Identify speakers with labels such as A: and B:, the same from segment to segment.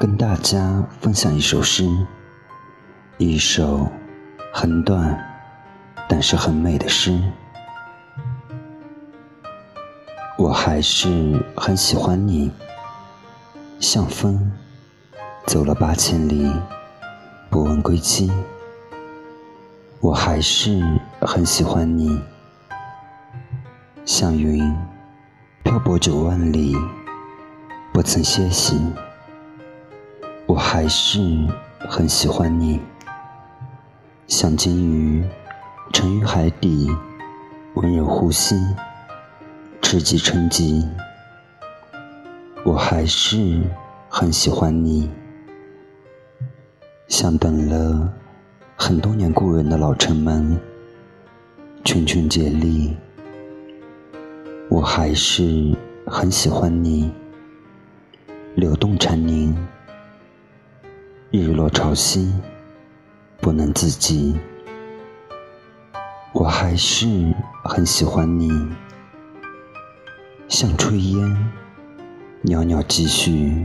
A: 跟大家分享一首诗，一首很短但是很美的诗。我还是很喜欢你，像风走了八千里，不问归期。我还是很喜欢你，像云漂泊九万里。不曾歇息，我还是很喜欢你，像金鱼沉于海底，温柔呼吸，赤极成疾。我还是很喜欢你，像等了很多年故人的老城门，群群接力。我还是很喜欢你。流动蝉鸣，日落潮汐，不能自己。我还是很喜欢你，像炊烟，袅袅积蓄。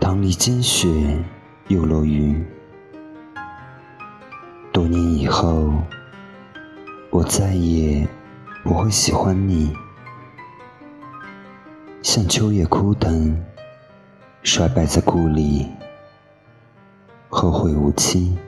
A: 当离间雪又落雨，多年以后，我再也不会喜欢你。像秋叶枯藤，衰败在故里，后会无期。